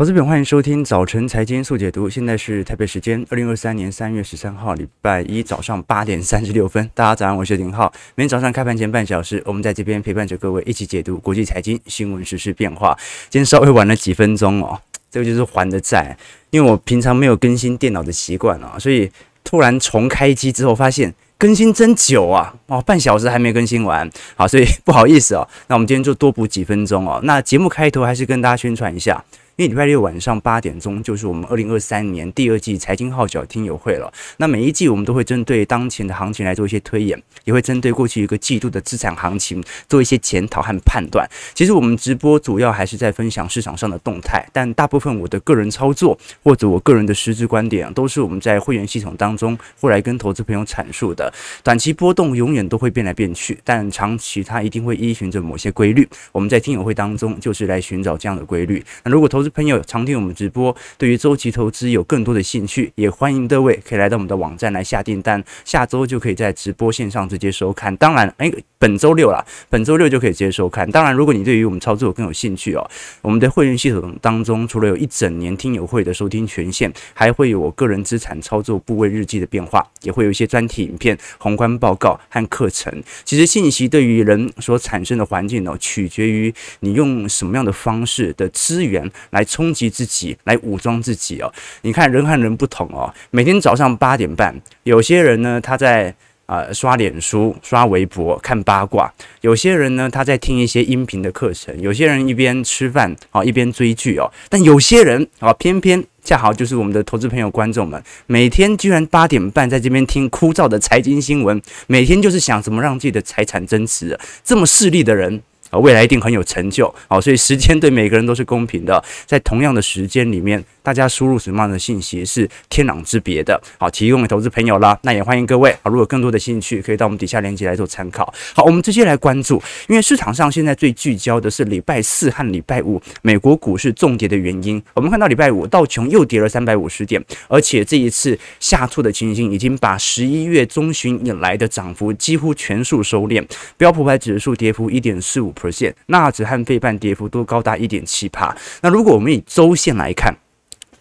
投资朋友，欢迎收听早晨财经速解读。现在是台北时间二零二三年三月十三号礼拜一早上八点三十六分。大家早上，我是林浩。每天早上开盘前半小时，我们在这边陪伴着各位一起解读国际财经新闻、时事变化。今天稍微晚了几分钟哦，这个就是还的债，因为我平常没有更新电脑的习惯啊，所以突然重开机之后发现更新真久啊，哦，半小时还没更新完，好，所以不好意思哦。那我们今天就多补几分钟哦。那节目开头还是跟大家宣传一下。因为礼拜六晚上八点钟就是我们二零二三年第二季财经号角听友会了。那每一季我们都会针对当前的行情来做一些推演，也会针对过去一个季度的资产行情做一些检讨和判断。其实我们直播主要还是在分享市场上的动态，但大部分我的个人操作或者我个人的实质观点，都是我们在会员系统当中会来跟投资朋友阐述的。短期波动永远都会变来变去，但长期它一定会依循着某些规律。我们在听友会当中就是来寻找这样的规律。那如果投资朋友常听我们直播，对于周期投资有更多的兴趣，也欢迎各位可以来到我们的网站来下订单，下周就可以在直播线上直接收看。当然，哎，本周六啦，本周六就可以直接收看。当然，如果你对于我们操作更有兴趣哦，我们的会员系统当中，除了有一整年听友会的收听权限，还会有我个人资产操作部位日记的变化，也会有一些专题影片、宏观报告和课程。其实，信息对于人所产生的环境呢，取决于你用什么样的方式的资源来来冲击。自己来武装自己哦，你看人和人不同哦。每天早上八点半，有些人呢他在啊、刷脸书、刷微博、看八卦；有些人呢他在听一些音频的课程；有些人一边吃饭啊一边追剧哦。但有些人啊，偏偏恰好就是我们的投资朋友、观众们，每天居然八点半在这边听枯燥的财经新闻，每天就是想怎么让自己的财产增值。这么势利的人。啊，未来一定很有成就，好，所以时间对每个人都是公平的，在同样的时间里面。大家输入什么样的信息是天壤之别的，好，提供给投资朋友啦。那也欢迎各位啊，如果更多的兴趣，可以到我们底下链接来做参考。好，我们直接来关注，因为市场上现在最聚焦的是礼拜四和礼拜五美国股市重跌的原因。我们看到礼拜五道琼又跌了三百五十点，而且这一次下挫的情形已经把十一月中旬以来的涨幅几乎全数收敛。标普百指数跌幅一点四五 percent，纳指和费半跌幅都高达一点七趴。那如果我们以周线来看，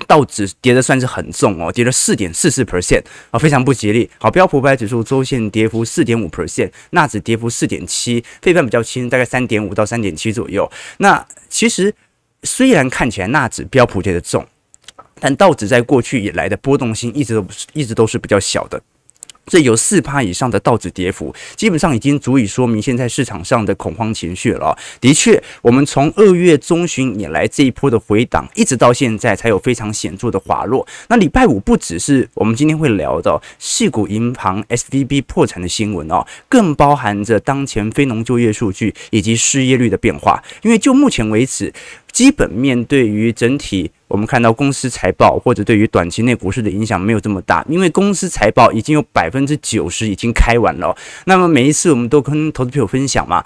道指跌的算是很重哦，跌了四点四四 percent 啊，非常不吉利。好，标普五百指数周线跌幅四点五 percent，纳指跌幅四点七，费半比较轻，大概三点五到三点七左右。那其实虽然看起来纳指标普跌的重，但道指在过去以来的波动性一直都一直都是比较小的。这有四趴以上的道指跌幅，基本上已经足以说明现在市场上的恐慌情绪了。的确，我们从二月中旬以来这一波的回档，一直到现在才有非常显著的滑落。那礼拜五不只是我们今天会聊的矽谷银行 SVB 破产的新闻哦，更包含着当前非农就业数据以及失业率的变化。因为就目前为止，基本面对于整体。我们看到公司财报或者对于短期内股市的影响没有这么大，因为公司财报已经有百分之九十已经开完了。那么每一次我们都跟投资朋友分享嘛。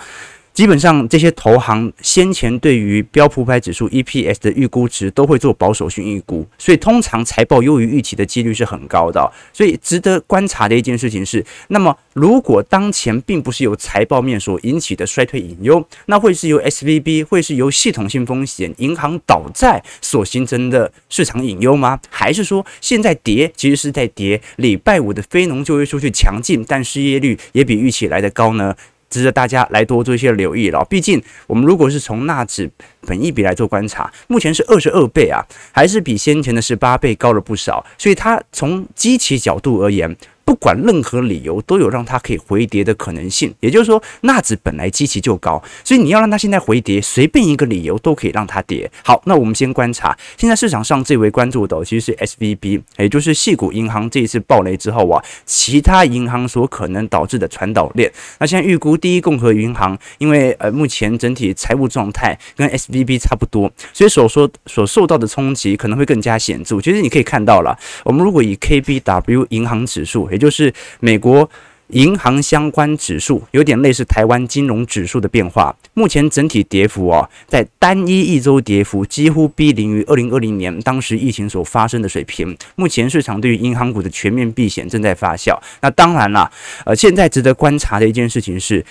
基本上这些投行先前对于标普五百指数 EPS 的预估值都会做保守性预估，所以通常财报优于预期的几率是很高的。所以值得观察的一件事情是，那么如果当前并不是由财报面所引起的衰退隐忧，那会是由 SVB 会是由系统性风险、银行倒债所形成的市场隐忧吗？还是说现在跌其实是在跌礼拜五的非农就业数据强劲，但失业率也比预期来得高呢？值得大家来多做一些留意了。毕竟，我们如果是从纳指本一笔来做观察，目前是二十二倍啊，还是比先前的十八倍高了不少。所以，它从基期角度而言。不管任何理由，都有让它可以回跌的可能性。也就是说，纳指本来基期就高，所以你要让它现在回跌，随便一个理由都可以让它跌。好，那我们先观察，现在市场上最为关注的其实是 SVB，也就是系股银行这一次暴雷之后啊，其他银行所可能导致的传导链。那现在预估第一共和银行，因为呃目前整体财务状态跟 SVB 差不多，所以所说所受到的冲击可能会更加显著。其实你可以看到了，我们如果以 KBW 银行指数。也就是美国银行相关指数，有点类似台湾金融指数的变化。目前整体跌幅哦，在单一一周跌幅几乎逼临于二零二零年当时疫情所发生的水平。目前市场对于银行股的全面避险正在发酵。那当然了，呃，现在值得观察的一件事情是，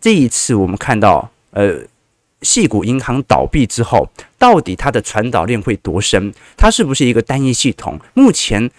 这一次我们看到，呃。系股银行倒闭之后，到底它的传导链会多深？它是不是一个单一系统？目前。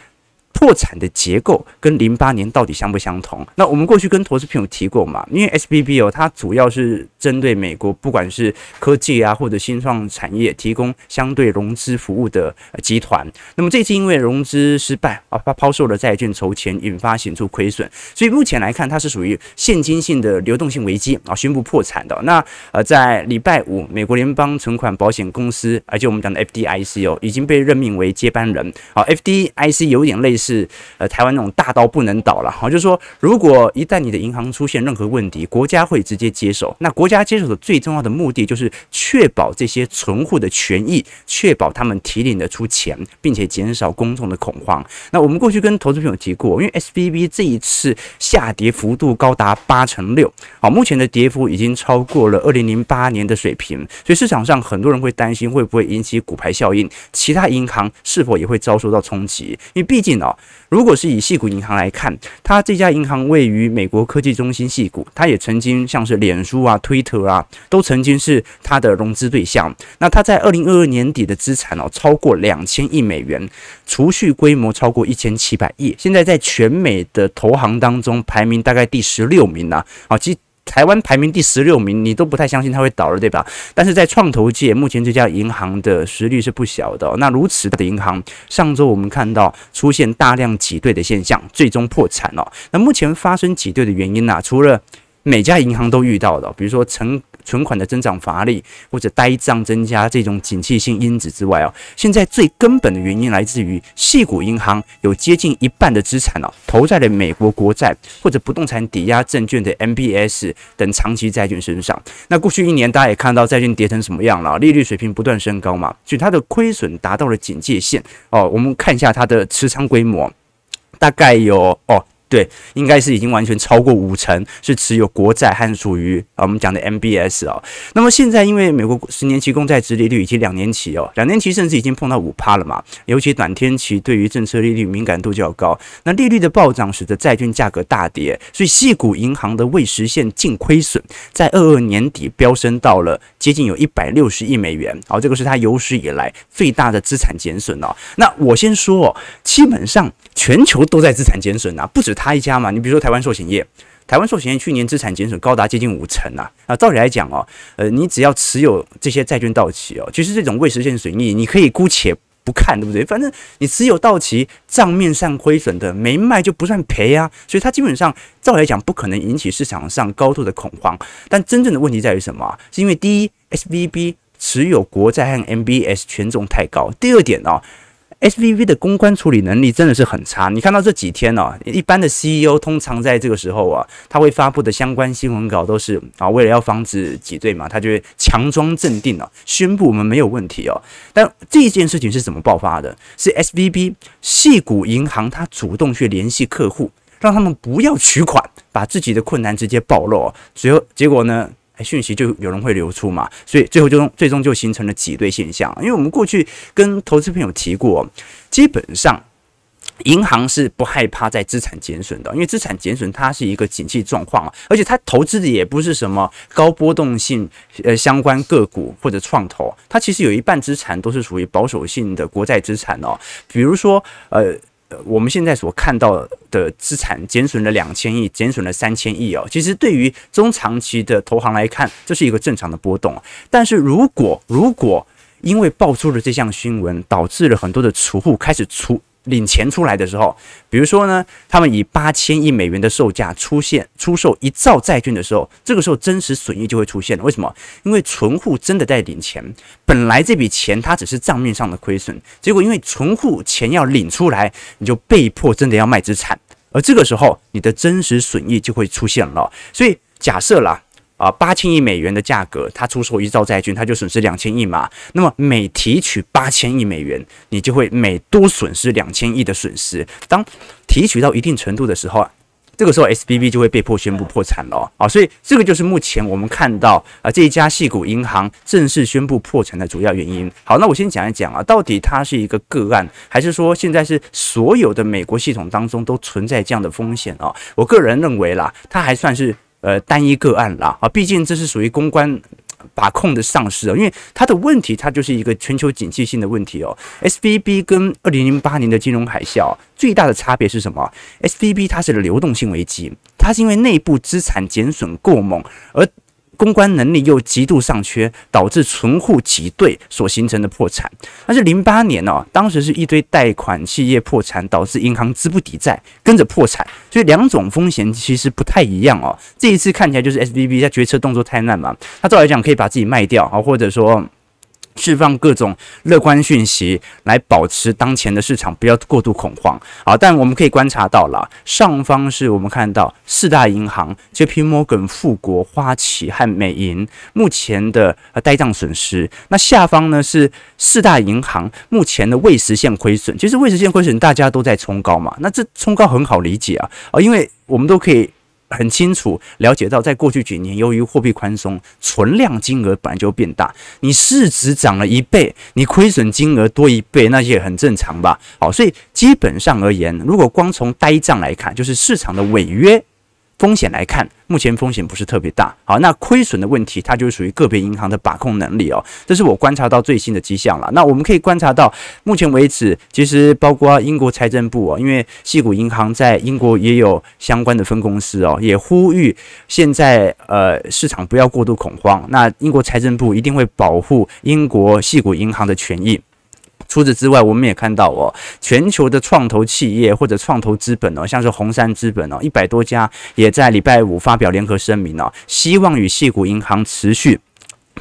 破产的结构跟零八年到底相不相同？那我们过去跟投资朋友提过嘛，因为 SBB 哦，它主要是针对美国，不管是科技啊或者新创产业，提供相对融资服务的集团。那么这次因为融资失败啊，它抛售了债券筹钱，引发显著亏损，所以目前来看，它是属于现金性的流动性危机啊，宣布破产的。那呃，在礼拜五，美国联邦存款保险公司，而且我们讲的 FDIC 哦，已经被任命为接班人。好，FDIC 有点类似。是呃，台湾那种大刀不能倒了哈，就是说，如果一旦你的银行出现任何问题，国家会直接接手。那国家接手的最重要的目的就是确保这些存户的权益，确保他们提领得出钱，并且减少公众的恐慌。那我们过去跟投资朋友提过，因为 SVB 这一次下跌幅度高达八成六，好，目前的跌幅已经超过了二零零八年的水平，所以市场上很多人会担心会不会引起骨牌效应，其他银行是否也会遭受到冲击？因为毕竟哦。如果是以矽谷银行来看，它这家银行位于美国科技中心矽谷，它也曾经像是脸书啊、推特啊，都曾经是它的融资对象。那它在二零二二年底的资产哦，超过两千亿美元，储蓄规模超过一千七百亿，现在在全美的投行当中排名大概第十六名呢。啊，其台湾排名第十六名，你都不太相信它会倒了，对吧？但是在创投界，目前这家银行的实力是不小的。那如此的银行，上周我们看到出现大量挤兑的现象，最终破产了。那目前发生挤兑的原因呢？除了每家银行都遇到的，比如说成。存款的增长乏力，或者呆账增加这种景气性因子之外啊，现在最根本的原因来自于系股银行有接近一半的资产啊投在了美国国债或者不动产抵押证券的 MBS 等长期债券身上。那过去一年大家也看到债券跌成什么样了，利率水平不断升高嘛，所以它的亏损达到了警戒线哦。我们看一下它的持仓规模，大概有哦。对，应该是已经完全超过五成是持有国债和属于啊我们讲的 MBS 哦。那么现在因为美国十年期公债殖利率以及两年期哦，两年期甚至已经碰到五趴了嘛，尤其短天期对于政策利率敏感度较高。那利率的暴涨使得债券价格大跌，所以矽谷银行的未实现净亏损在二二年底飙升到了接近有一百六十亿美元。好，这个是它有史以来最大的资产减损哦。那我先说哦，基本上全球都在资产减损啊，不止。他一家嘛，你比如说台湾寿险业，台湾寿险业去年资产减损高达接近五成啊！啊，照理来讲哦，呃，你只要持有这些债券到期哦，其实这种未实现损益，你可以姑且不看，对不对？反正你持有到期账面上亏损的没卖就不算赔啊，所以它基本上照理来讲不可能引起市场上高度的恐慌。但真正的问题在于什么？是因为第一，SVB 持有国债和 MBS 权重太高；第二点哦。SVB 的公关处理能力真的是很差。你看到这几天呢、一般的 CEO 通常在这个时候啊，他会发布的相关新闻稿都是啊，为了要防止挤兑嘛，他就会强装镇定啊，宣布我们没有问题哦。但这件事情是怎么爆发的？是 SVB 矽谷银行他主动去联系客户，让他们不要取款，把自己的困难直接暴露。最后结果呢？讯息就有人会流出嘛，所以最后就最终就形成了挤兑现象。因为我们过去跟投资朋友提过，基本上银行是不害怕在资产减损的，因为资产减损它是一个景气状况，而且它投资的也不是什么高波动性呃相关个股或者创投，它其实有一半资产都是属于保守性的国债资产哦，比如说呃。我们现在所看到的资产减损了两千亿，减损了三千亿哦。其实对于中长期的投行来看，这是一个正常的波动。但是如果如果因为爆出了这项新闻，导致了很多的储户开始出。领钱出来的时候，比如说呢，他们以八千亿美元的售价出现出售一兆债券的时候，这个时候真实损益就会出现了。为什么？因为存户真的在领钱，本来这笔钱它只是账面上的亏损，结果因为存户钱要领出来，你就被迫真的要卖资产，而这个时候你的真实损益就会出现了。所以假设啦。啊，八千亿美元的价格，他出售一兆债券，他就损失两千亿嘛。那么每提取八千亿美元，你就会每多损失两千亿的损失。当提取到一定程度的时候啊，这个时候 SVB 就会被迫宣布破产了啊。所以这个就是目前我们看到啊这一家矽谷银行正式宣布破产的主要原因。好，那我先讲一讲啊，到底它是一个个案，还是说现在是所有的美国系统当中都存在这样的风险啊？我个人认为啦，它还算是。呃，单一个案了啊，毕竟这是属于公关把控的丧失啊，因为它的问题，它就是一个全球景气性的问题哦。SVB 跟二零零八年的金融海啸最大的差别是什么？SVB 它是流动性危机，它是因为内部资产减损过猛而。公关能力又极度尚缺，导致存户挤兑所形成的破产。但是零八年哦，当时是一堆贷款企业破产，导致银行资不抵债，跟着破产。所以两种风险其实不太一样哦。这一次看起来就是 SBB 在决策动作太慢嘛，他照来讲可以把自己卖掉啊，或者说。释放各种乐观讯息，来保持当前的市场不要过度恐慌。好，但我们可以观察到了，上方是我们看到四大银行 JP Morgan、富国、花旗和美银目前的呆账损失。那下方呢是四大银行目前的未实现亏损。其实未实现亏损大家都在冲高嘛，那这冲高很好理解啊啊，因为我们都可以。很清楚了解到，在过去几年，由于货币宽松，存量金额本来就变大。你市值涨了一倍，你亏损金额多一倍，那也很正常吧？好，所以基本上而言，如果光从呆账来看，就是市场的违约。风险来看，目前风险不是特别大。好，那亏损的问题，它就是属于个别银行的把控能力哦。这是我观察到最新的迹象了。那我们可以观察到，目前为止，其实包括英国财政部哦，因为矽谷银行在英国也有相关的分公司哦，也呼吁现在呃市场不要过度恐慌。那英国财政部一定会保护英国矽谷银行的权益。除此之外，我们也看到哦，全球的创投企业或者创投资本哦，像是红杉资本哦，一百多家也在礼拜五发表联合声明哦，希望与矽谷银行持续。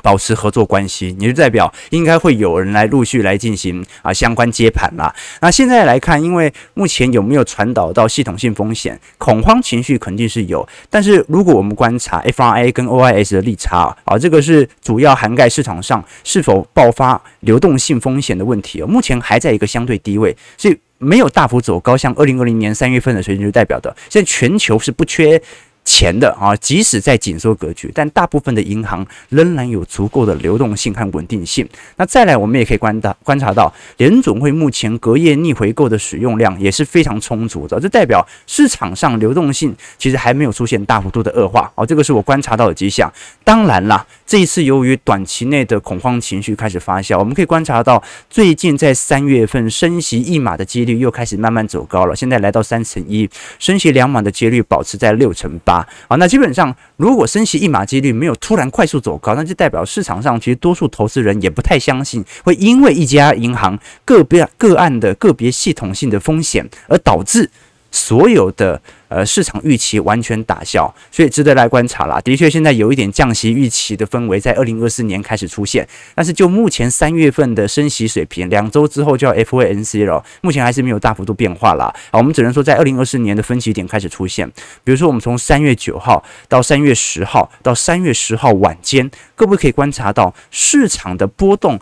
保持合作关系，也就代表应该会有人来陆续来进行啊相关接盘啦。那现在来看，因为目前有没有传导到系统性风险，恐慌情绪肯定是有。但是如果我们观察 FRA 跟 OIS 的利差啊，这个是主要涵盖市场上是否爆发流动性风险的问题哦。目前还在一个相对低位，所以没有大幅走高，像二零二零年三月份的水准，就代表的现在全球是不缺。钱的啊，即使在紧缩格局，但大部分的银行仍然有足够的流动性和稳定性。那再来，我们也可以观察观察到，联总会目前隔夜逆回购的使用量也是非常充足的，这代表市场上流动性其实还没有出现大幅度的恶化哦，这个是我观察到的迹象。当然啦，这一次由于短期内的恐慌情绪开始发酵，我们可以观察到最近在三月份升息一码的几率又开始慢慢走高了，现在来到三成一，升息两码的几率保持在六成八。啊，那基本上，如果升息一码几率没有突然快速走高，那就代表市场上其实多数投资人也不太相信会因为一家银行个别个案的个别系统性的风险而导致。所有的呃市场预期完全打消，所以值得来观察啦。的确，现在有一点降息预期的氛围在二零二四年开始出现，但是就目前三月份的升息水平，两周之后就要 FOMC 了，目前还是没有大幅度变化啦。啊，我们只能说在二零二四年的分歧点开始出现，比如说我们从三月九号到三月十号到三月十号晚间，各位可以观察到市场的波动？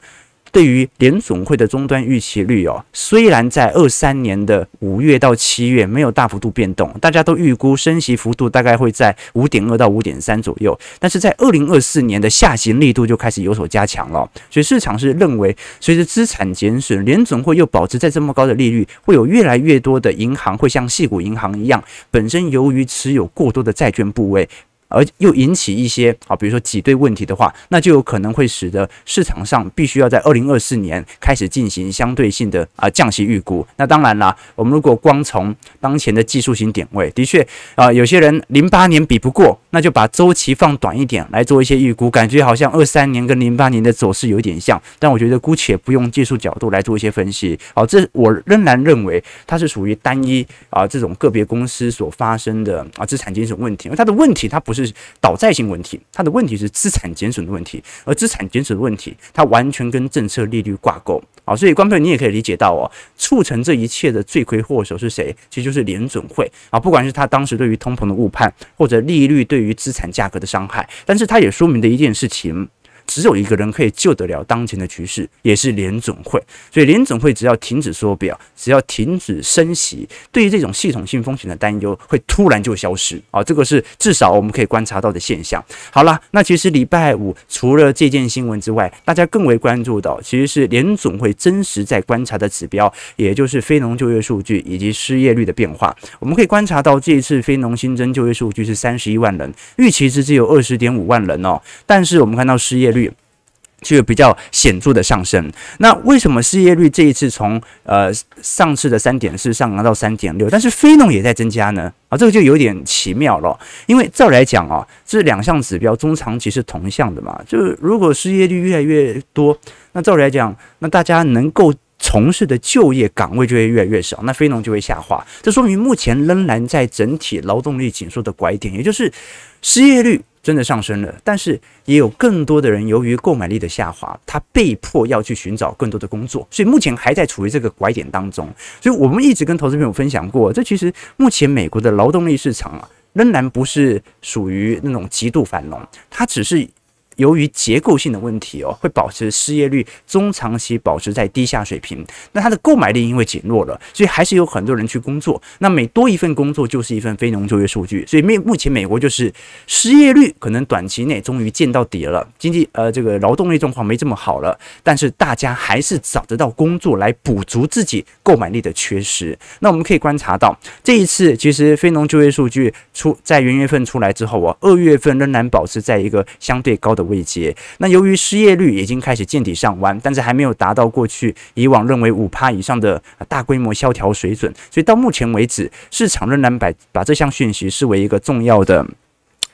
对于联总会的终端预期率哦，虽然在二三年的五月到七月没有大幅度变动，大家都预估升息幅度大概会在五点二到五点三左右，但是在二零二四年的下行力度就开始有所加强了，所以市场是认为随着资产减损，联总会又保持在这么高的利率，会有越来越多的银行会像矽谷银行一样，本身由于持有过多的债券部位。而又引起一些啊，比如说挤兑问题的话，那就有可能会使得市场上必须要在二零二四年开始进行相对性的啊降息预估。那当然啦，我们如果光从当前的技术型点位，的确啊，有些人零八年比不过，那就把周期放短一点来做一些预估，感觉好像二三年跟零八年的走势有点像。但我觉得姑且不用技术角度来做一些分析。好，这我仍然认为它是属于单一啊这种个别公司所发生的啊资产减损问题，因为它的问题它不是。是倒债性问题，它的问题是资产减损的问题，而资产减损的问题，它完全跟政策利率挂钩啊，所以观众你也可以理解到哦，促成这一切的罪魁祸首是谁？其实就是联准会啊，不管是他当时对于通膨的误判，或者利率对于资产价格的伤害，但是它也说明了一件事情。只有一个人可以救得了当前的局势，也是联总会。所以联总会只要停止缩表，只要停止升息，对于这种系统性风险的担忧会突然就消失啊！这个是至少我们可以观察到的现象。好了，那其实礼拜五除了这件新闻之外，大家更为关注的其实是联总会真实在观察的指标，也就是非农就业数据以及失业率的变化。我们可以观察到这一次非农新增就业数据是三十一万人，预期值只有二十点五万人哦，但是我们看到失业率。就比较显著的上升。那为什么失业率这一次从呃上次的三点四上扬到三点六，但是非农也在增加呢？啊，这个就有点奇妙了。因为照来讲啊，这两项指标中长期是同向的嘛。就是如果失业率越来越多，那照来讲，那大家能够从事的就业岗位就会越来越少，那非农就会下滑。这说明目前仍然在整体劳动力紧缩的拐点，也就是失业率。真的上升了，但是也有更多的人由于购买力的下滑，他被迫要去寻找更多的工作，所以目前还在处于这个拐点当中。所以我们一直跟投资朋友分享过，这其实目前美国的劳动力市场啊，仍然不是属于那种极度繁荣，它只是。由于结构性的问题哦，会保持失业率中长期保持在低下水平。那它的购买力因为减弱了，所以还是有很多人去工作。那每多一份工作就是一份非农就业数据。所以目目前美国就是失业率可能短期内终于见到底了，经济呃这个劳动力状况没这么好了，但是大家还是找得到工作来补足自己购买力的缺失。那我们可以观察到这一次其实非农就业数据出在元月份出来之后啊，二月份仍然保持在一个相对高的。位阶，那由于失业率已经开始见底上弯，但是还没有达到过去以往认为五趴以上的大规模萧条水准，所以到目前为止，市场仍然把把这项讯息视为一个重要的，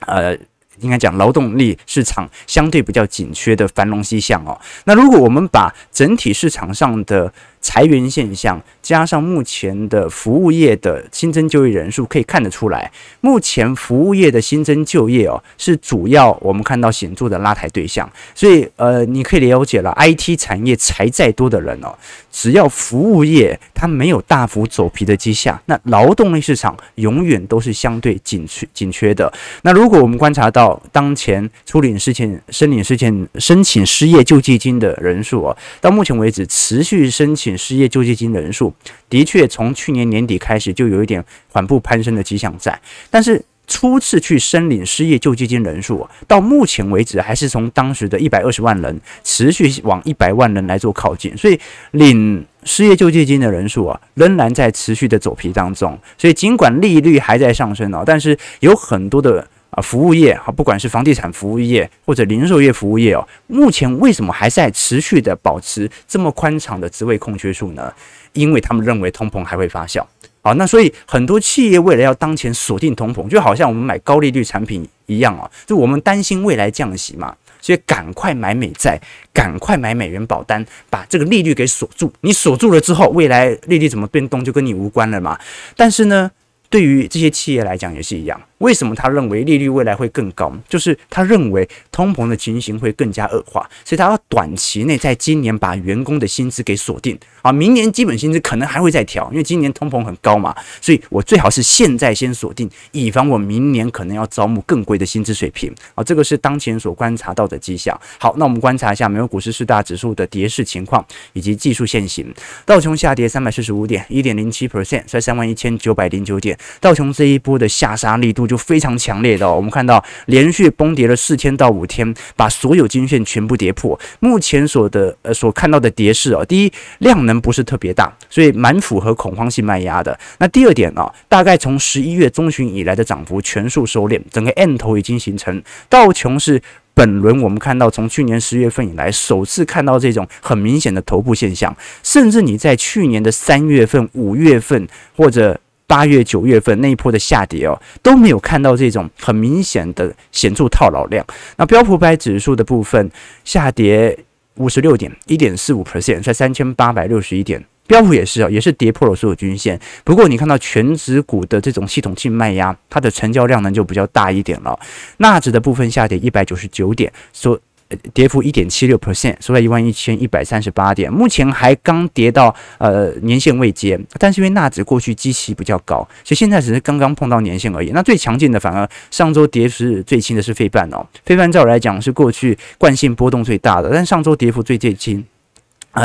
呃，应该讲劳动力市场相对比较紧缺的繁荣迹象哦。那如果我们把整体市场上的裁员现象加上目前的服务业的新增就业人数，可以看得出来，目前服务业的新增就业哦，是主要我们看到显著的拉抬对象。所以呃，你可以了解了，IT 产业裁再多的人哦，只要服务业它没有大幅走皮的迹象，那劳动力市场永远都是相对紧缺紧缺的。那如果我们观察到当前初领失前申领失前申请失业救济金的人数哦，到目前为止持续申请。失业救济金人数的确从去年年底开始就有一点缓步攀升的迹象在，但是初次去申领失业救济金人数到目前为止还是从当时的一百二十万人持续往一百万人来做靠近，所以领失业救济金的人数啊仍然在持续的走皮当中，所以尽管利率还在上升哦，但是有很多的。啊，服务业啊，不管是房地产服务业或者零售业服务业哦，目前为什么还在持续的保持这么宽敞的职位空缺数呢？因为他们认为通膨还会发酵。好，那所以很多企业为了要当前锁定通膨，就好像我们买高利率产品一样啊，就我们担心未来降息嘛，所以赶快买美债，赶快买美元保单，把这个利率给锁住。你锁住了之后，未来利率怎么变动就跟你无关了嘛。但是呢，对于这些企业来讲也是一样。为什么他认为利率未来会更高？就是他认为通膨的情形会更加恶化，所以他要短期内在今年把员工的薪资给锁定啊，明年基本薪资可能还会再调，因为今年通膨很高嘛，所以我最好是现在先锁定，以防我明年可能要招募更贵的薪资水平啊。这个是当前所观察到的迹象。好，那我们观察一下美国股市四大指数的跌势情况以及技术线型。道琼下跌三百四十五点，一点零七 percent，在三万一千九百零九点。道琼这一波的下杀力度。就非常强烈的哦，我们看到连续崩跌了四天到五天，把所有均线全部跌破。目前所的呃所看到的跌势哦，第一量能不是特别大，所以蛮符合恐慌性卖压的。那第二点啊，大概从十一月中旬以来的涨幅全数收敛，整个 M 头已经形成。道琼是本轮我们看到从去年十月份以来首次看到这种很明显的头部现象，甚至你在去年的三月份、五月份或者。八月、九月份那一波的下跌哦，都没有看到这种很明显的显著套牢量。那标普百指数的部分下跌五十六点，一点四五 percent，在三千八百六十一点。标普也是啊，也是跌破了所有均线。不过你看到全指股的这种系统性卖压，它的成交量呢就比较大一点了。纳指的部分下跌一百九十九点，所。跌幅一点七六 percent，收在一万一千一百三十八点，目前还刚跌到呃年线位阶，但是因为纳指过去基期比较高，所以现在只是刚刚碰到年线而已。那最强劲的反而上周跌幅最轻的是费半哦，费半照来讲是过去惯性波动最大的，但上周跌幅最最轻。啊，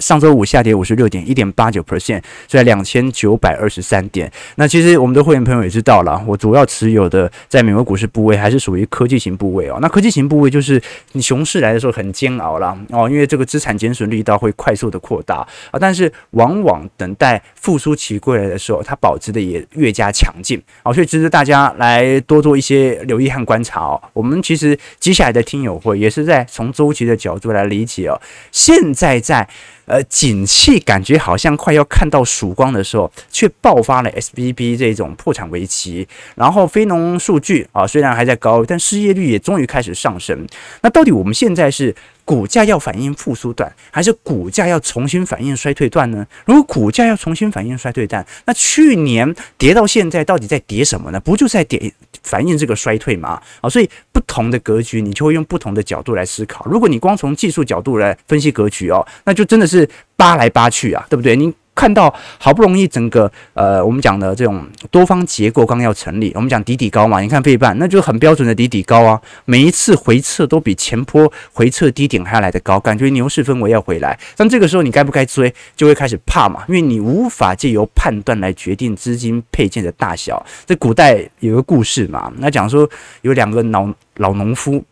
上周五下跌五十六点一点八九 percent，在两千九百二十三点。那其实我们的会员朋友也知道了，我主要持有的在美国股市部位还是属于科技型部位哦。那科技型部位就是你熊市来的时候很煎熬啦哦，因为这个资产减损力道会快速的扩大啊。但是往往等待复苏期归来的时候，它保值的也越加强劲哦。所以值得大家来多做一些留意和观察哦。我们其实接下来的听友会也是在从周期的角度来理解哦。现在。在呃，景气感觉好像快要看到曙光的时候，却爆发了 S B B 这种破产危机。然后非农数据啊，虽然还在高，但失业率也终于开始上升。那到底我们现在是股价要反映复苏段，还是股价要重新反映衰退段呢？如果股价要重新反映衰退段，那去年跌到现在到底在跌什么呢？不就在跌反映这个衰退嘛？啊，所以不同的格局，你就会用不同的角度来思考。如果你光从技术角度来分析格局哦，那就真的是扒来扒去啊，对不对？你。看到好不容易整个呃，我们讲的这种多方结构刚要成立，我们讲底底高嘛，你看费半，那就很标准的底底高啊，每一次回撤都比前波回撤低点还要来得高，感觉牛市氛围要回来。但这个时候你该不该追，就会开始怕嘛，因为你无法借由判断来决定资金配件的大小。这古代有个故事嘛，那讲说有两个老老农夫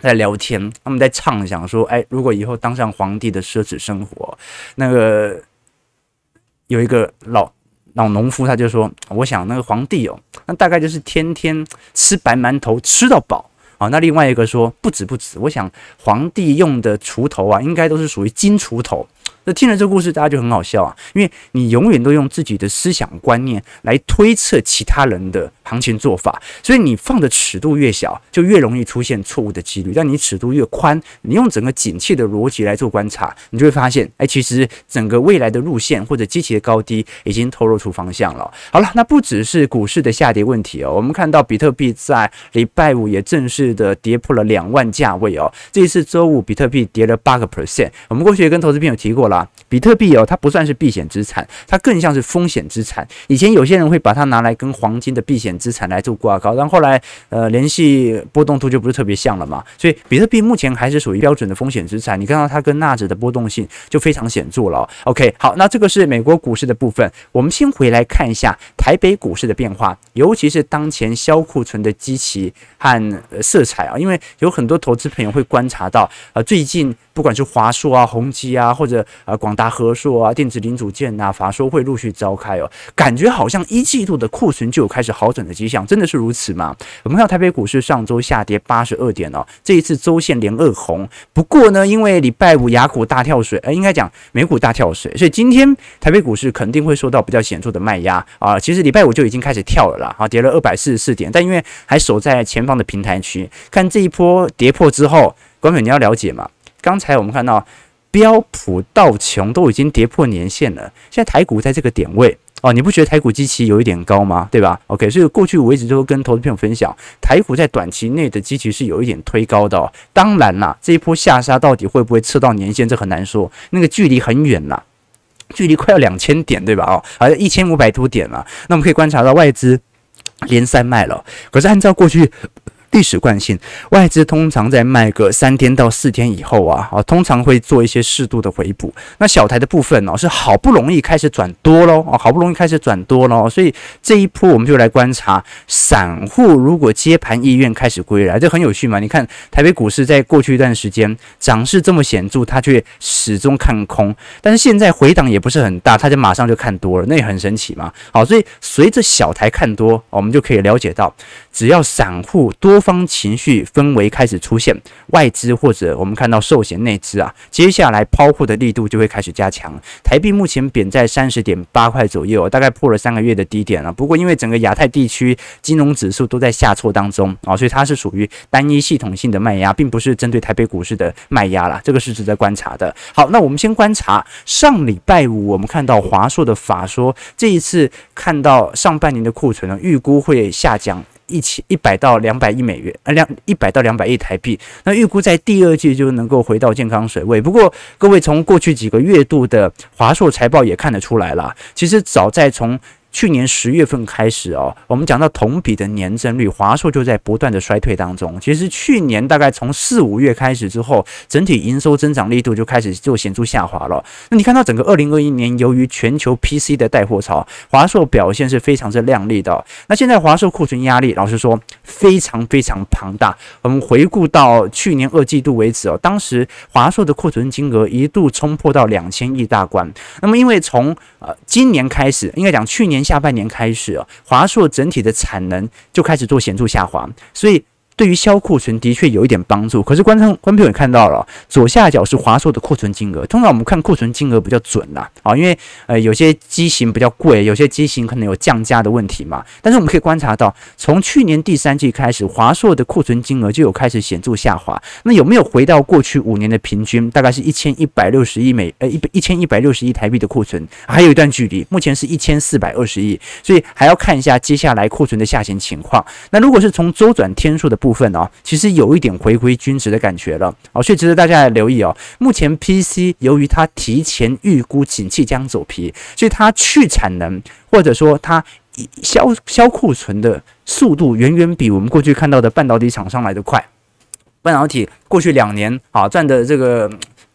在聊天，他们在畅想说，哎，如果以后当上皇帝的奢侈生活，那个。有一个老老农夫，他就说：“我想那个皇帝哦，那大概就是天天吃白馒头吃到饱啊。”那另外一个说：“不止不止，我想皇帝用的锄头啊，应该都是属于金锄头。”那听了这个故事，大家就很好笑啊，因为你永远都用自己的思想观念来推测其他人的行情做法，所以你放的尺度越小，就越容易出现错误的几率。但你尺度越宽，你用整个景气的逻辑来做观察，你就会发现，哎，其实整个未来的路线或者机器的高低已经透露出方向了。好了，那不只是股市的下跌问题哦，我们看到比特币在礼拜五也正式的跌破了两万价位哦。这一次周五，比特币跌了八个 percent。我们过去也跟投资朋友提过。比特币哦，它不算是避险资产，它更像是风险资产。以前有些人会把它拿来跟黄金的避险资产来做挂钩，但后来呃联系波动度就不是特别像了嘛。所以比特币目前还是属于标准的风险资产。你看到它跟纳指的波动性就非常显著了。OK，好，那这个是美国股市的部分。我们先回来看一下台北股市的变化，尤其是当前销库存的基期和色彩啊，因为有很多投资朋友会观察到，呃，最近不管是华硕啊、宏基啊，或者呃，广达、和硕啊，电子零组件呐，法说会陆续召开哦，感觉好像一季度的库存就有开始好转的迹象，真的是如此吗？我们看到台北股市上周下跌八十二点哦，这一次周线连二红。不过呢，因为礼拜五雅股大跳水，呃，应该讲美股大跳水，所以今天台北股市肯定会受到比较显著的卖压啊。其实礼拜五就已经开始跳了啦，啊，跌了二百四十四点，但因为还守在前方的平台区，看这一波跌破之后，观众你要了解嘛？刚才我们看到。标普道琼都已经跌破年线了，现在台股在这个点位哦，你不觉得台股基期有一点高吗？对吧？OK，所以过去我一直都跟投资朋友分享，台股在短期内的基期是有一点推高的哦。当然啦，这一波下杀到底会不会测到年线，这很难说，那个距离很远啦，距离快要两千点，对吧？哦，好像一千五百多点了。那我们可以观察到外资连三卖了，可是按照过去。历史惯性，外资通常在卖个三天到四天以后啊，啊，通常会做一些适度的回补。那小台的部分呢，是好不容易开始转多喽，啊，好不容易开始转多喽，所以这一波我们就来观察，散户如果接盘意愿开始归来，这很有趣嘛。你看台北股市在过去一段时间涨势这么显著，它却始终看空，但是现在回档也不是很大，它就马上就看多了，那也很神奇嘛。好，所以随着小台看多，我们就可以了解到，只要散户多。方情绪氛围开始出现，外资或者我们看到寿险内资啊，接下来抛货的力度就会开始加强。台币目前贬在三十点八块左右，大概破了三个月的低点了。不过因为整个亚太地区金融指数都在下挫当中啊，所以它是属于单一系统性的卖压，并不是针对台北股市的卖压啦。这个是值得观察的。好，那我们先观察上礼拜五，我们看到华硕的法说，这一次看到上半年的库存呢，预估会下降。一千一百到两百亿美元，呃，两一百到两百亿台币。那预估在第二季就能够回到健康水位。不过，各位从过去几个月度的华硕财报也看得出来了，其实早在从去年十月份开始哦，我们讲到同比的年增率，华硕就在不断的衰退当中。其实去年大概从四五月开始之后，整体营收增长力度就开始做显著下滑了。那你看到整个二零二一年，由于全球 PC 的带货潮，华硕表现是非常之亮丽的。那现在华硕库存压力，老实说非常非常庞大。我们回顾到去年二季度为止哦，当时华硕的库存金额一度冲破到两千亿大关。那么因为从呃今年开始，应该讲去年。下半年开始啊，华硕整体的产能就开始做显著下滑，所以。对于销库存的确有一点帮助，可是观众观众朋友也看到了，左下角是华硕的库存金额。通常我们看库存金额比较准啦，啊，因为呃有些机型比较贵，有些机型可能有降价的问题嘛。但是我们可以观察到，从去年第三季开始，华硕的库存金额就有开始显著下滑。那有没有回到过去五年的平均？大概是一千一百六十亿美呃一一千一百六十亿台币的库存，还有一段距离。目前是一千四百二十亿，所以还要看一下接下来库存的下行情况。那如果是从周转天数的部部分哦，其实有一点回归均值的感觉了哦，所以值得大家来留意哦。目前 PC 由于它提前预估景气将走皮，所以它去产能或者说它消消库存的速度远远比我们过去看到的半导体厂商来的快。半导体过去两年啊赚的这个。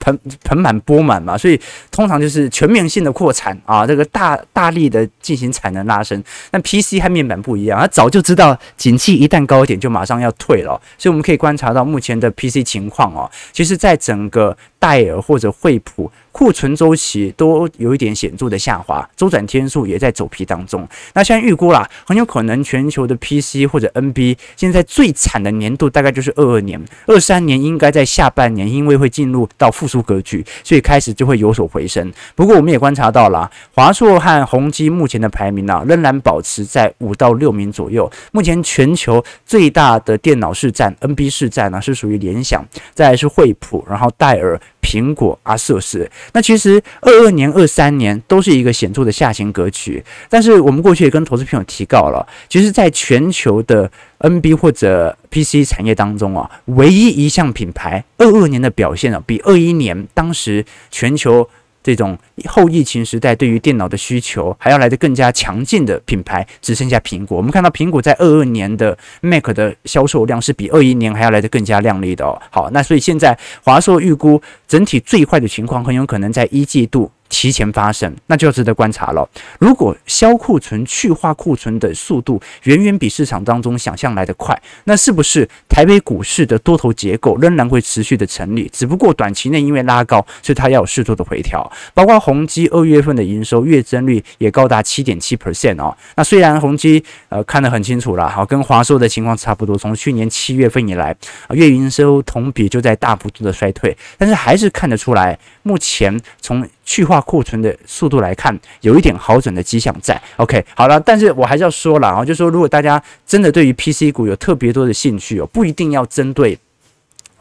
盆盆满钵满嘛，所以通常就是全面性的扩产啊，这个大大力的进行产能拉升。但 PC 和面板不一样，它早就知道景气一旦高一点就马上要退了，所以我们可以观察到目前的 PC 情况哦，其实在整个戴尔或者惠普。库存周期都有一点显著的下滑，周转天数也在走皮当中。那现在预估啦，很有可能全球的 PC 或者 NB 现在最惨的年度大概就是二二年，二三年应该在下半年，因为会进入到复苏格局，所以开始就会有所回升。不过我们也观察到了，华硕和宏基目前的排名啊，仍然保持在五到六名左右。目前全球最大的电脑市占 NB 市占呢，是属于联想，再来是惠普，然后戴尔。苹果啊，设施，那其实二二年、二三年都是一个显著的下行格局。但是我们过去也跟投资朋友提到了，其实在全球的 NB 或者 PC 产业当中啊，唯一一项品牌二二年的表现啊，比二一年当时全球。这种后疫情时代对于电脑的需求还要来得更加强劲的品牌，只剩下苹果。我们看到苹果在二二年的 Mac 的销售量是比二一年还要来得更加亮丽的哦。好，那所以现在华硕预估整体最坏的情况很有可能在一季度。提前发生，那就要值得观察了。如果销库存、去化库存的速度远远比市场当中想象来得快，那是不是台北股市的多头结构仍然会持续的成立？只不过短期内因为拉高，所以它要有适度的回调。包括宏基二月份的营收月增率也高达七点七 percent 哦。那虽然宏基呃看得很清楚了，好，跟华硕的情况差不多，从去年七月份以来，月营收同比就在大幅度的衰退，但是还是看得出来，目前从去化库存的速度来看，有一点好转的迹象在。OK，好了，但是我还是要说了啊，就是说如果大家真的对于 PC 股有特别多的兴趣哦，不一定要针对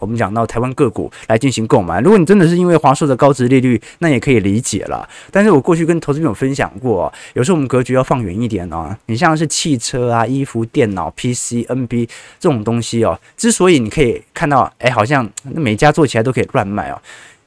我们讲到台湾个股来进行购买。如果你真的是因为华硕的高值利率，那也可以理解了。但是我过去跟投资朋友分享过，有时候我们格局要放远一点哦。你像是汽车啊、衣服、电脑、PC、NB 这种东西哦，之所以你可以看到，哎，好像每家做起来都可以乱卖哦。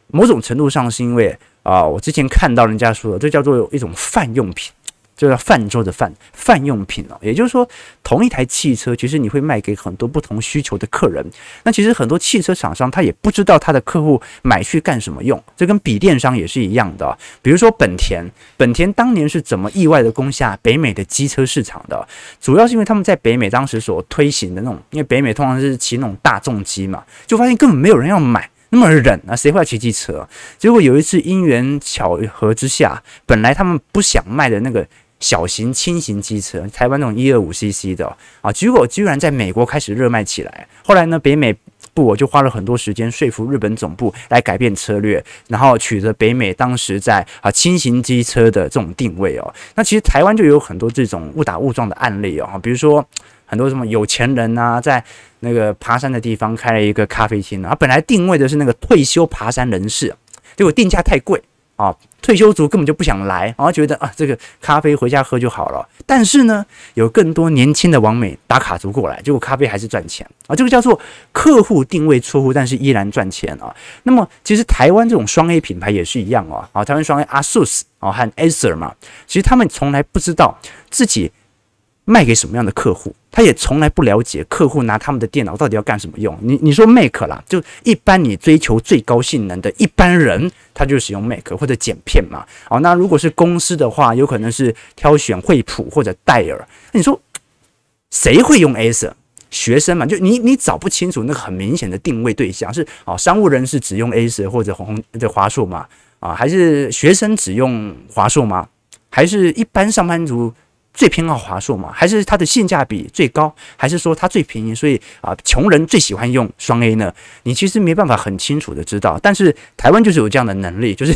某种程度上是因为啊，我之前看到人家说的，这叫做一种泛用品，就叫泛舟的泛泛用品哦。也就是说，同一台汽车，其实你会卖给很多不同需求的客人。那其实很多汽车厂商他也不知道他的客户买去干什么用，这跟笔电商也是一样的。比如说本田，本田当年是怎么意外的攻下北美的机车市场的？主要是因为他们在北美当时所推行的那种，因为北美通常是骑那种大众机嘛，就发现根本没有人要买。那么忍啊，谁会骑机车？结果有一次因缘巧合之下，本来他们不想卖的那个小型轻型机车，台湾那种一二五 CC 的啊，结果居然在美国开始热卖起来。后来呢，北美部我就花了很多时间说服日本总部来改变策略，然后取得北美当时在啊轻型机车的这种定位哦。那其实台湾就有很多这种误打误撞的案例哦，比如说。很多什么有钱人呐、在那个爬山的地方开了一个咖啡厅，啊，本来定位的是那个退休爬山人士，结果定价太贵，啊，退休族根本就不想来，然后觉得啊，这个咖啡回家喝就好了。但是呢，有更多年轻的网美打卡族过来，结果咖啡还是赚钱啊。这个叫做客户定位错误，但是依然赚钱啊。那么其实台湾这种双 A 品牌也是一样哦，啊，台湾双 A ASUS 啊和 a s e r 嘛，其实他们从来不知道自己。卖给什么样的客户，他也从来不了解客户拿他们的电脑到底要干什么用。你你说 Mac 啦，就一般你追求最高性能的一般人，他就使用 Mac 或者剪片嘛。哦，那如果是公司的话，有可能是挑选惠普或者戴尔。你说谁会用 Acer？学生嘛，就你你找不清楚那个很明显的定位对象是哦，商务人士只用 Acer 或者红的华硕吗？啊，还是学生只用华硕吗？还是一般上班族？最偏好华硕嘛，还是它的性价比最高，还是说它最便宜，所以啊，穷人最喜欢用双 A 呢？你其实没办法很清楚的知道，但是台湾就是有这样的能力，就是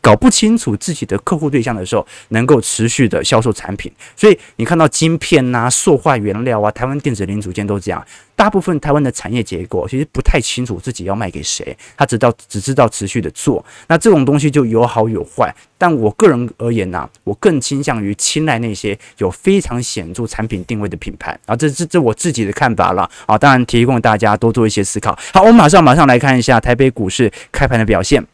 搞不清楚自己的客户对象的时候，能够持续的销售产品。所以你看到晶片呐、塑化原料啊，台湾电子零组件都这样。大部分台湾的产业结构其实不太清楚自己要卖给谁，他只知道只知道持续的做。那这种东西就有好有坏。但我个人而言呢、我更倾向于青睐那些有非常显著产品定位的品牌啊。这这这我自己的看法了啊。当然提供大家多做一些思考。好，我们马上马上来看一下台北股市开盘的表现。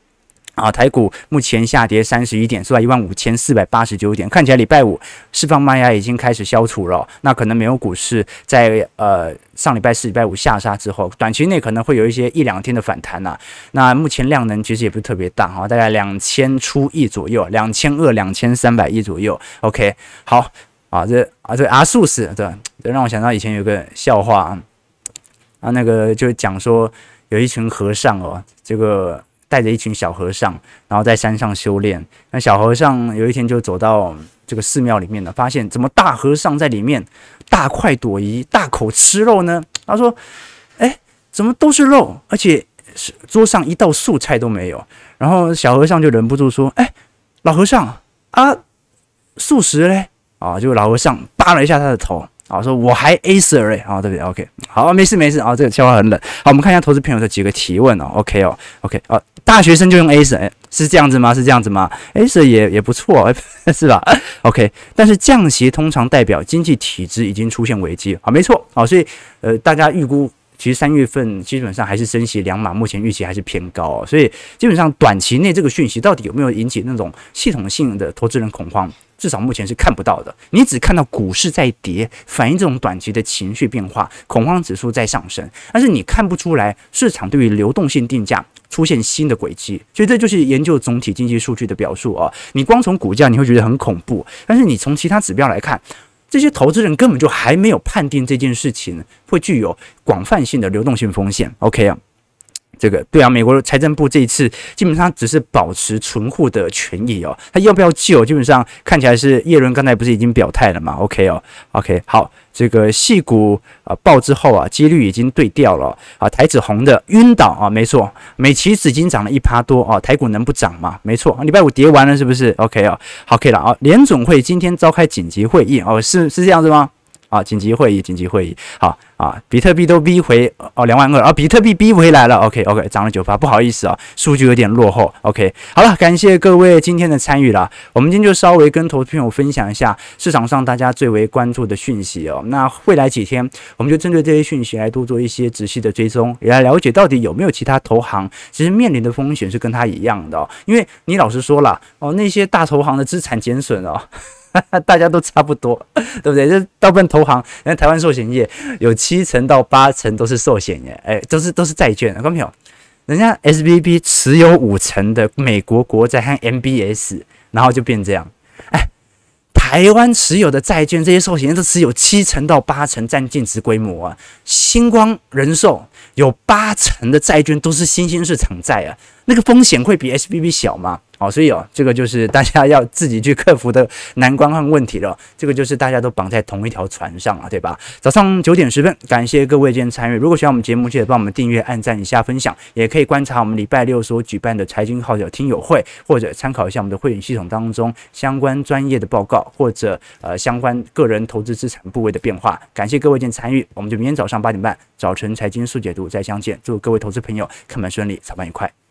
啊，台股目前下跌三十一点，是在一万五千四百八十九点。看起来礼拜五释放卖压已经开始消除了。那可能美国股市在呃上礼拜四、礼拜五下杀之后，短期内可能会有一些一两天的反弹呐、啊。那目前量能其实也不是特别大哈，大概两千出亿左右，两千二、两千三百亿左右。OK，好啊，这啊这阿术士对，这让我想到以前有个笑话啊，那个就讲说有一群和尚哦，这个。带着一群小和尚，然后在山上修炼。那小和尚有一天就走到这个寺庙里面了，发现怎么大和尚在里面大快朵颐、大口吃肉呢？他说：“哎，怎么都是肉，而且桌上一道素菜都没有。”然后小和尚就忍不住说：“哎，老和尚啊，素食嘞？”啊，就老和尚扒了一下他的头。啊，说我还 Acer 哎，啊，对不对？OK，好，没事没事啊，这个笑话很冷。好，我们看一下投资朋友的几个提问哦。OK 哦，OK 啊，大学生就用 Acer，是这样子吗？是这样子吗？Acer 也也不错，是吧？OK，但是降息通常代表经济体制已经出现危机，啊，没错，啊，所以呃，大家预估其实三月份基本上还是升息两码，目前预期还是偏高，所以基本上短期内这个讯息到底有没有引起那种系统性的投资人恐慌？至少目前是看不到的，你只看到股市在跌，反映这种短期的情绪变化，恐慌指数在上升，但是你看不出来市场对于流动性定价出现新的轨迹，所以这就是研究总体经济数据的表述啊。你光从股价你会觉得很恐怖，但是你从其他指标来看，这些投资人根本就还没有判定这件事情会具有广泛性的流动性风险。OK 啊。这个对啊，美国财政部这一次基本上只是保持存户的权益哦，他要不要救？基本上看起来是叶伦刚才不是已经表态了嘛？OK 哦，OK 好，这个矽谷啊爆之后啊，几率已经对调了啊，台指红的晕倒啊，没错，美期指已经涨了一趴多啊，台股能不涨吗？没错，礼拜五跌完了是不是？OK 哦，好，OK 了啊，联总会今天召开紧急会议哦，是是这样子吗？啊，紧急会议，紧急会议，好啊，比特币都逼回哦两万二啊，比特币逼回来了，OK OK，涨了九八，不好意思啊，数据有点落后，OK，好了，感谢各位今天的参与了，我们今天就稍微跟投资朋友分享一下市场上大家最为关注的讯息哦，那未来几天我们就针对这些讯息来多做一些仔细的追踪，也来了解到底有没有其他投行其实面临的风险是跟它一样的哦，因为你老实说了哦，那些大投行的资产减损哦。大家都差不多，对不对？这大部分投行，人家台湾寿险业有七成到八成都是寿险业，哎，都是都是债券。看到没有？人家 SBB 持有五成的美国国债和 MBS，然后就变这样。哎，台湾持有的债券，这些寿险业都持有七成到八成占净值规模啊。星光人寿有八成的债券都是新兴市场债啊，那个风险会比 SBB 小吗？好，所以哦，这个就是大家要自己去克服的难关和问题了。这个就是大家都绑在同一条船上了，对吧？早上九点十分，感谢各位今天参与。如果喜欢我们节目，记得帮我们订阅、按赞、以下分享，也可以观察我们礼拜六所举办的财经号角听友会，或者参考一下我们的会员系统当中相关专业的报告，或者呃相关个人投资资产部位的变化。感谢各位今天参与，我们就明天早上八点半早晨财经速解读再相见。祝各位投资朋友看盘顺利，操盘愉快。